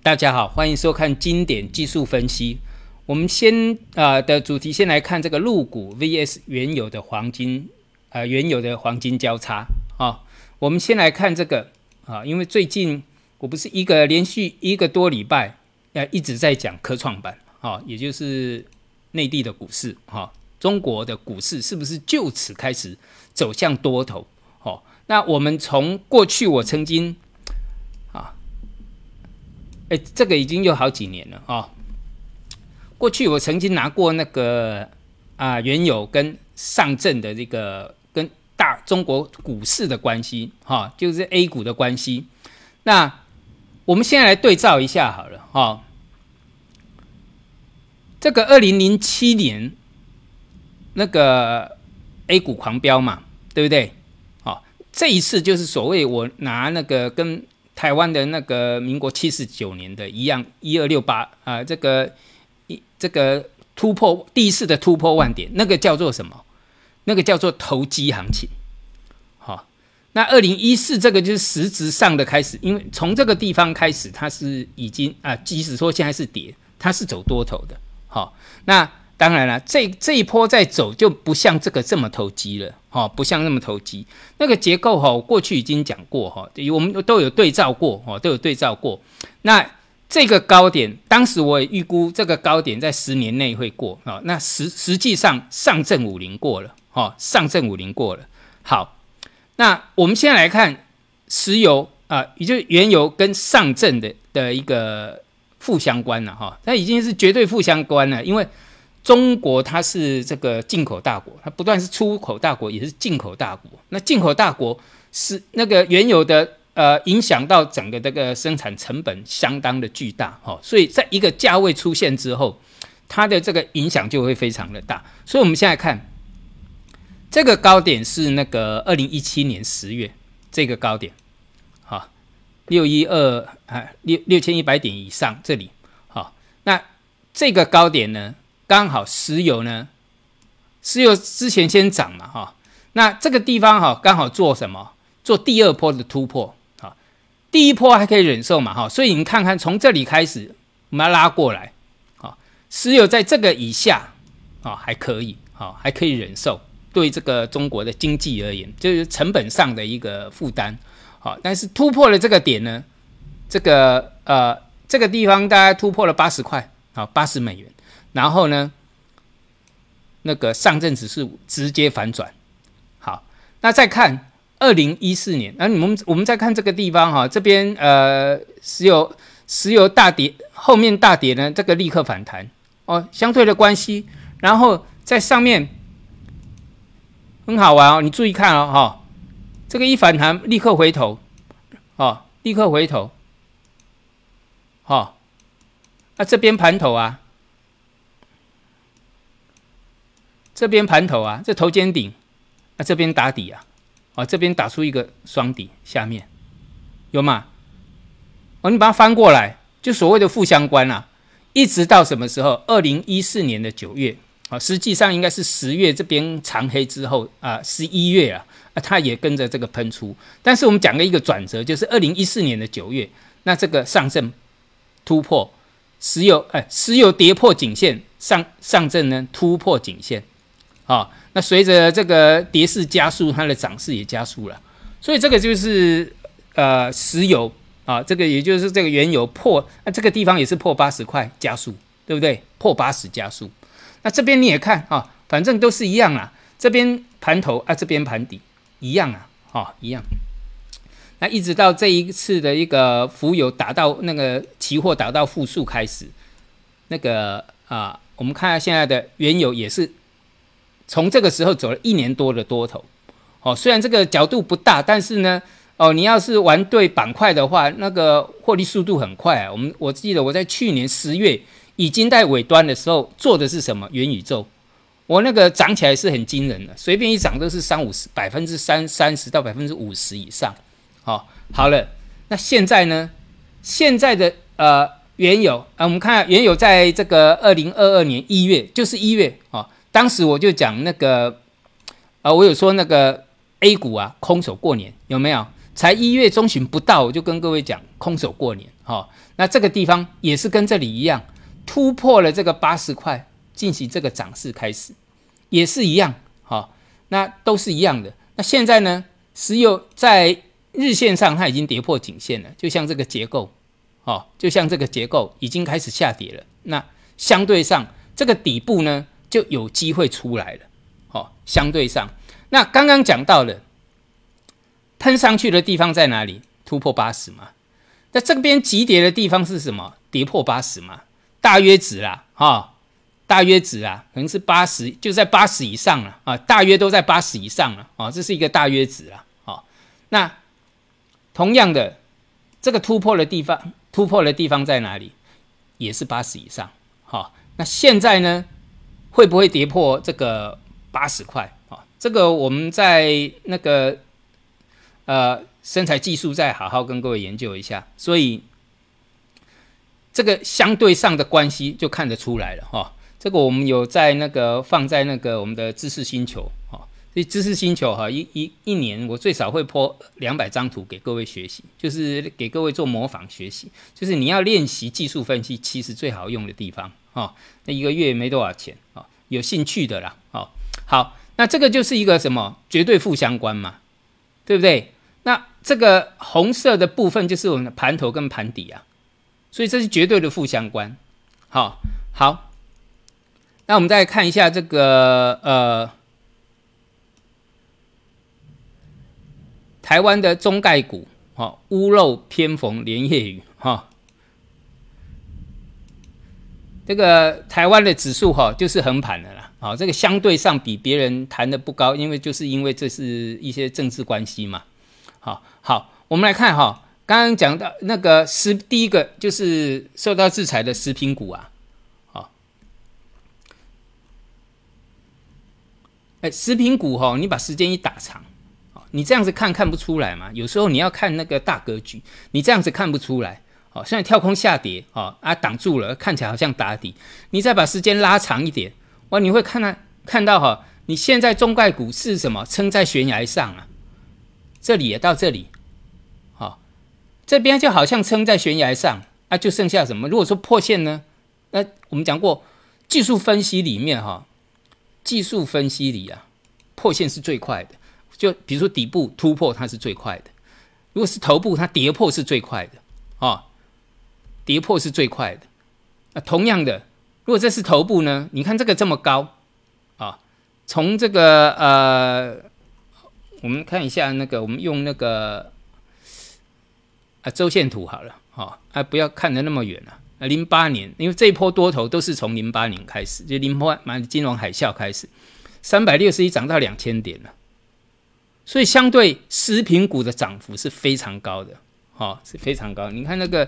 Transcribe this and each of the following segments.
大家好，欢迎收看经典技术分析。我们先啊的主题先来看这个入股 VS 原有的黄金啊，原有的黄金交叉啊。我们先来看这个啊，因为最近我不是一个连续一个多礼拜啊一直在讲科创板啊，也就是内地的股市哈，中国的股市是不是就此开始走向多头？哦，那我们从过去我曾经。这个已经有好几年了啊！过去我曾经拿过那个啊原油跟上证的这个跟大中国股市的关系哈，就是 A 股的关系。那我们现在来对照一下好了哈。这个二零零七年那个 A 股狂飙嘛，对不对？好，这一次就是所谓我拿那个跟。台湾的那个民国七十九年的一样一二六八啊，这个一这个突破第一次的突破万点，那个叫做什么？那个叫做投机行情。好，那二零一四这个就是实质上的开始，因为从这个地方开始，它是已经啊，即使说现在是跌，它是走多头的。好，那。当然了，这这一波在走就不像这个这么投机了，哈，不像那么投机。那个结构哈，过去已经讲过哈，我们都有对照过，哈，都有对照过。那这个高点，当时我也预估这个高点在十年内会过啊。那实实际上上证五零过了，哈，上证五零过了。好，那我们现在来看石油啊，也就是原油跟上证的的一个负相关了，哈，它已经是绝对负相关了，因为。中国它是这个进口大国，它不断是出口大国，也是进口大国。那进口大国是那个原有的呃，影响到整个这个生产成本相当的巨大哈，所以在一个价位出现之后，它的这个影响就会非常的大。所以我们现在看这个高点是那个二零一七年十月这个高点，好六一二啊六六千一百点以上这里好，那这个高点呢？刚好石油呢，石油之前先涨嘛，哈，那这个地方哈，刚好做什么？做第二波的突破，啊，第一波还可以忍受嘛，哈，所以你看看从这里开始，我们要拉过来，啊，石油在这个以下，啊，还可以，啊，还可以忍受，对这个中国的经济而言，就是成本上的一个负担，好，但是突破了这个点呢，这个呃，这个地方大概突破了八十块，好，八十美元。然后呢，那个上证指数直接反转。好，那再看二零一四年，那你们我们再看这个地方哈，这边呃石油石油大跌，后面大跌呢，这个立刻反弹哦，相对的关系。然后在上面很好玩哦，你注意看哦哈，这个一反弹立刻回头，哦，立刻回头，好，那这边盘头啊。这边盘头啊，这头肩顶，那这边打底啊，啊这边打出一个双底，下面有吗？哦，你把它翻过来，就所谓的负相关啊，一直到什么时候？二零一四年的九月啊，实际上应该是十月这边长黑之后啊，十一月啊，啊它也跟着这个喷出。但是我们讲了一个转折，就是二零一四年的九月，那这个上证突破石油，哎，石油跌破颈线，上上证呢突破颈线。啊，那随着这个跌势加速，它的涨势也加速了，所以这个就是呃石油啊，这个也就是这个原油破，那这个地方也是破八十块加速，对不对？破八十加速，那这边你也看啊，反正都是一样啊，这边盘头啊，这边盘底一样啊，哈，一样。那一直到这一次的一个浮油达到那个期货达到负数开始，那个啊，我们看下现在的原油也是。从这个时候走了一年多的多头，哦，虽然这个角度不大，但是呢，哦，你要是玩对板块的话，那个获利速度很快啊。我们我记得我在去年十月已经在尾端的时候做的是什么元宇宙，我那个涨起来是很惊人的，随便一涨都是三五十百分之三三十到百分之五十以上。好，好了，那现在呢？现在的呃原油啊，我们看原油在这个二零二二年一月，就是一月啊。当时我就讲那个，啊，我有说那个 A 股啊，空手过年有没有？才一月中旬不到，我就跟各位讲空手过年好，那这个地方也是跟这里一样，突破了这个八十块，进行这个涨势开始，也是一样，好，那都是一样的。那现在呢，石油在日线上它已经跌破颈线了，就像这个结构，哦，就像这个结构已经开始下跌了。那相对上这个底部呢，就有机会出来了，哦，相对上，那刚刚讲到了喷上去的地方在哪里？突破八十嘛。那这边急跌的地方是什么？跌破八十嘛，大约值啦，哈，大约值啊，可能是八十，就在八十以上了啊，大约都在八十以上了啊，这是一个大约值啊，好，那同样的，这个突破的地方，突破的地方在哪里？也是八十以上，好，那现在呢，会不会跌破这个八十块啊？这个我们在那个呃。身材技术再好好跟各位研究一下，所以这个相对上的关系就看得出来了哈。这个我们有在那个放在那个我们的知识星球哈，所以知识星球哈一一一年我最少会播两百张图给各位学习，就是给各位做模仿学习，就是你要练习技术分析，其实最好用的地方哦。那一个月没多少钱啊，有兴趣的啦，哦，好，那这个就是一个什么绝对负相关嘛，对不对？那这个红色的部分就是我们的盘头跟盘底啊，所以这是绝对的负相关。好，好，那我们再看一下这个呃，台湾的中概股，哈，屋漏偏逢连夜雨，哈，这个台湾的指数哈就是横盘的啦，好，这个相对上比别人谈的不高，因为就是因为这是一些政治关系嘛。好好，我们来看哈，刚刚讲到那个食，第一个就是受到制裁的食品股啊，好，哎，食品股哈，你把时间一打长，你这样子看看不出来嘛？有时候你要看那个大格局，你这样子看不出来，好，现在跳空下跌，哦啊挡住了，看起来好像打底，你再把时间拉长一点，哇，你会看到看到哈，你现在中概股是什么？撑在悬崖上啊。这里也到这里，好，这边就好像撑在悬崖上啊，就剩下什么？如果说破线呢？那我们讲过，技术分析里面哈，技术分析里啊，破线是最快的。就比如说底部突破，它是最快的；如果是头部，它跌破是最快的啊，跌破是最快的。那同样的，如果这是头部呢？你看这个这么高啊，从这个呃。我们看一下那个，我们用那个啊周线图好了，哈啊不要看得那么远了啊。零八年，因为这一波多头都是从零八年开始，就零八满金融海啸开始，三百六十一涨到两千点了，所以相对食品股的涨幅是非常高的，哈是非常高。你看那个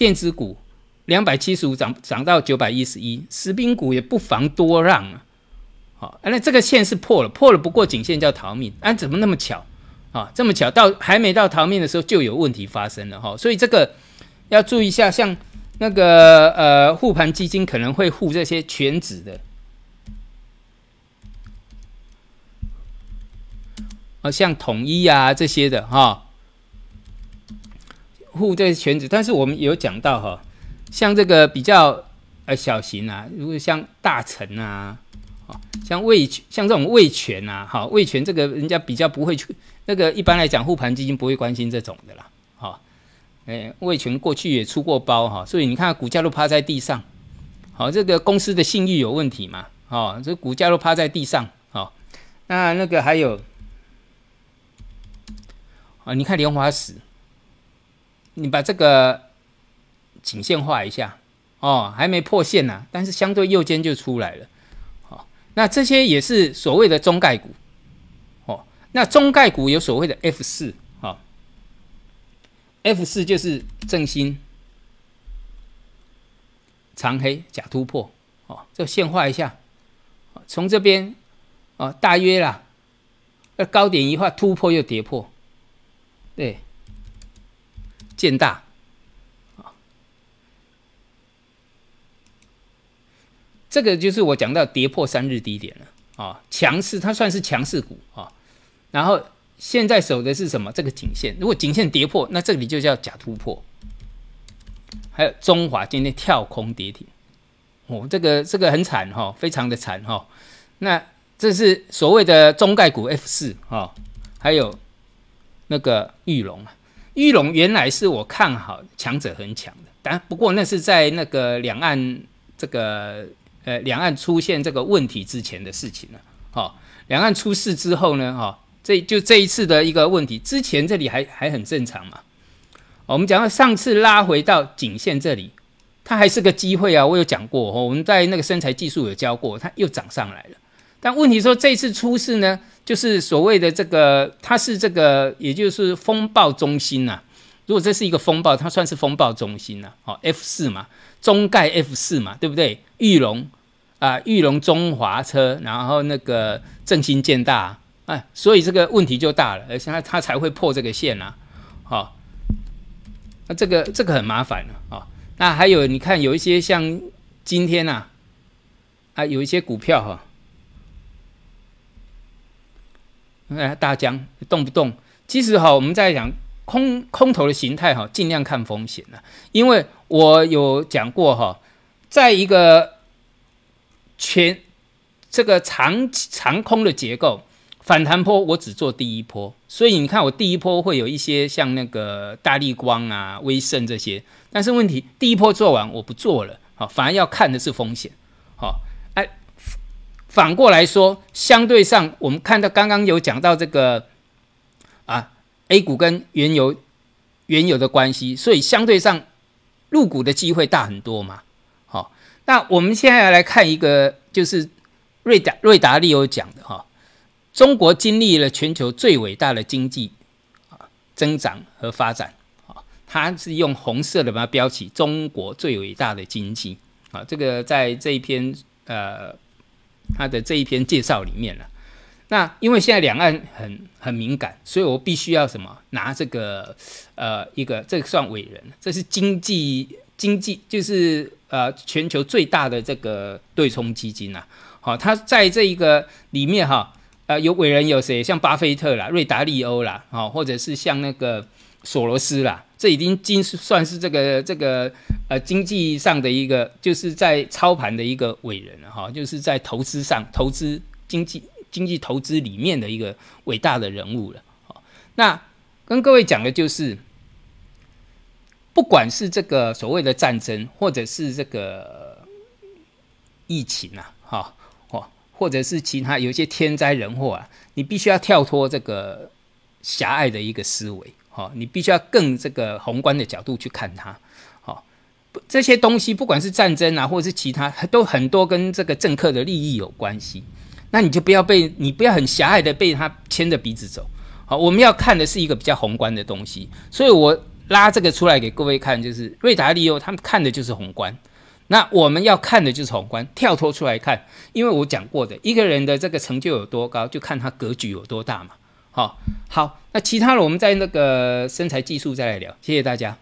电子股两百七十五涨涨到九百一十一，食品股也不妨多让啊。好，那这个线是破了，破了不过颈线叫逃命，啊，怎么那么巧啊？这么巧，到还没到逃命的时候就有问题发生了哈，所以这个要注意一下，像那个呃护盘基金可能会护这些全指的，啊，像统一啊这些的哈，护这些全指，但是我们有讲到哈，像这个比较呃小型啊，如果像大成啊。像味像这种味全啊，好味全这个人家比较不会去那个一般来讲护盘基金不会关心这种的啦，好，哎味全过去也出过包哈，所以你看股价都趴在地上，好这个公司的信誉有问题嘛，哦这股价都趴在地上，好那那个还有啊你看莲花石，你把这个颈线画一下哦还没破线呢，但是相对右肩就出来了。哦那这些也是所谓的中概股，哦，那中概股有所谓的 F 四，哈，F 四就是正新、长黑、假突破，哦，这线画一下，从这边，哦，大约啦，那高点一画突破又跌破，对，建大。这个就是我讲到跌破三日低点了啊，强势它算是强势股啊，然后现在守的是什么？这个颈线，如果颈线跌破，那这里就叫假突破还有中华今天跳空跌停，哦，这个这个很惨哈，非常的惨哈。那这是所谓的中概股 F 四哈，还有那个玉龙啊，玉龙原来是我看好强者很强的，但不过那是在那个两岸这个呃两岸出现这个问题之前的事情了。哦，两岸出事之后呢，哈，这就这一次的一个问题，之前这里还还很正常嘛。我们讲到上次拉回到颈线这里，它还是个机会啊。我有讲过哦，我们在那个身材技术有教过，它又涨上来了。但问题说这次出事呢，就是所谓的这个，它是这个，也就是风暴中心呐。如果这是一个风暴，它算是风暴中心呐。哦，F 四嘛，中概 F 四嘛，对不对？玉龙啊，玉龙中华车，然后那个正兴建大，哎，所以这个问题就大了，而且它它才会破这个线呐。好。那这个这个很麻烦了啊！那还有你看，有一些像今天呐，啊，有一些股票哈，哎，大江动不动，其实哈，我们在讲空空头的形态哈，尽量看风险了，因为我有讲过哈，在一个全这个长长空的结构。反弹波我只做第一波，所以你看我第一波会有一些像那个大力光啊、威盛这些，但是问题第一波做完我不做了，好，反而要看的是风险，好，反过来说，相对上我们看到刚刚有讲到这个啊，A 股跟原油原油的关系，所以相对上入股的机会大很多嘛，好，那我们现在来看一个，就是瑞达瑞达利有讲的哈。中国经历了全球最伟大的经济啊增长和发展啊，它是用红色的把它标起中国最伟大的经济啊。这个在这一篇呃他的这一篇介绍里面了。那因为现在两岸很很敏感，所以我必须要什么拿这个呃一个这个算伟人，这是经济经济就是呃全球最大的这个对冲基金呐。好，他在这一个里面哈。呃，有伟人有谁？像巴菲特啦、瑞达利欧啦，哦，或者是像那个索罗斯啦，这已经经算是这个这个呃经济上的一个，就是在操盘的一个伟人了哈，就是在投资上、投资经济经济投资里面的一个伟大的人物了。好，那跟各位讲的就是，不管是这个所谓的战争，或者是这个疫情啊，哈。或者是其他有些天灾人祸啊，你必须要跳脱这个狭隘的一个思维，哦，你必须要更这个宏观的角度去看它，好，这些东西不管是战争啊，或者是其他，都很多跟这个政客的利益有关系，那你就不要被你不要很狭隘的被他牵着鼻子走，好，我们要看的是一个比较宏观的东西，所以我拉这个出来给各位看，就是瑞达利欧他们看的就是宏观。那我们要看的就是宏观，跳脱出来看，因为我讲过的，一个人的这个成就有多高，就看他格局有多大嘛。好，好，那其他的我们在那个身材技术再来聊，谢谢大家。